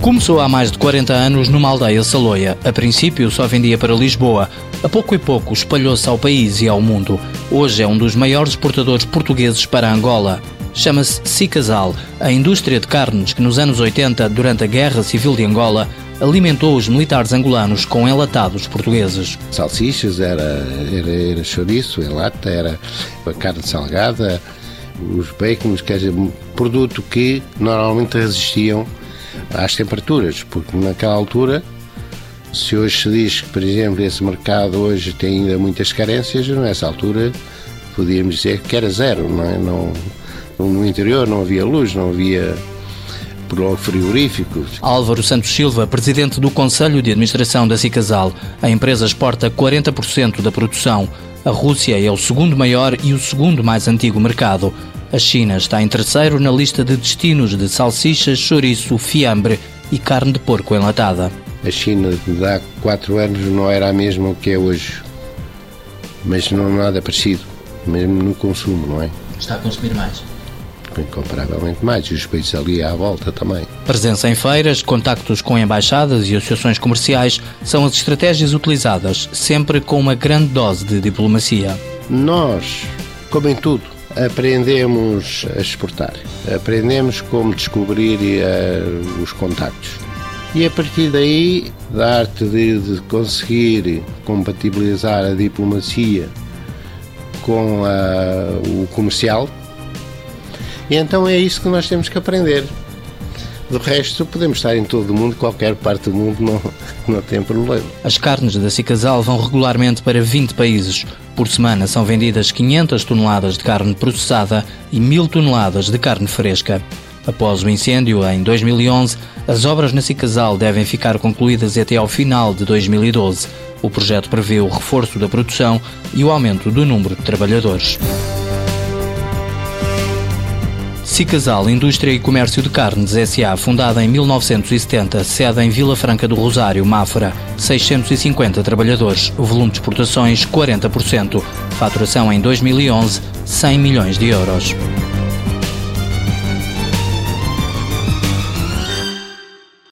Começou há mais de 40 anos numa aldeia saloia. A princípio só vendia para Lisboa. A pouco e pouco espalhou-se ao país e ao mundo. Hoje é um dos maiores exportadores portugueses para Angola. Chama-se Cicasal, a indústria de carnes que nos anos 80, durante a Guerra Civil de Angola, alimentou os militares angolanos com enlatados portugueses. Salsichas, era, era, era chouriço, em lata, era carne salgada, os bacons, quer dizer, produto que normalmente resistiam às temperaturas, porque naquela altura, se hoje se diz que, por exemplo, esse mercado hoje tem ainda muitas carências, nessa altura podíamos dizer que era zero, não é? Não, no interior não havia luz, não havia frigoríficos. Álvaro Santos Silva, presidente do Conselho de Administração da Cicasal, a empresa exporta 40% da produção. A Rússia é o segundo maior e o segundo mais antigo mercado. A China está em terceiro na lista de destinos de salsichas, chouriço, fiambre e carne de porco enlatada. A China de há quatro anos não era a mesma que é hoje, mas não nada parecido, mesmo no consumo, não é? Está a consumir mais? Incomparavelmente mais, e os países ali à volta também. Presença em feiras, contactos com embaixadas e associações comerciais são as estratégias utilizadas, sempre com uma grande dose de diplomacia. Nós, como em tudo, aprendemos a exportar, aprendemos como descobrir uh, os contactos. E a partir daí, da arte de, de conseguir compatibilizar a diplomacia com a, o comercial, e então é isso que nós temos que aprender. Do resto, podemos estar em todo o mundo, qualquer parte do mundo não, não tem problema. As carnes da Cicasal vão regularmente para 20 países. Por semana são vendidas 500 toneladas de carne processada e 1000 toneladas de carne fresca. Após o incêndio, em 2011, as obras na Cicasal devem ficar concluídas até ao final de 2012. O projeto prevê o reforço da produção e o aumento do número de trabalhadores. Cicasal Indústria e Comércio de Carnes S.A., fundada em 1970, sede em Vila Franca do Rosário, Mafra, 650 trabalhadores, volume de exportações 40%, faturação em 2011 100 milhões de euros.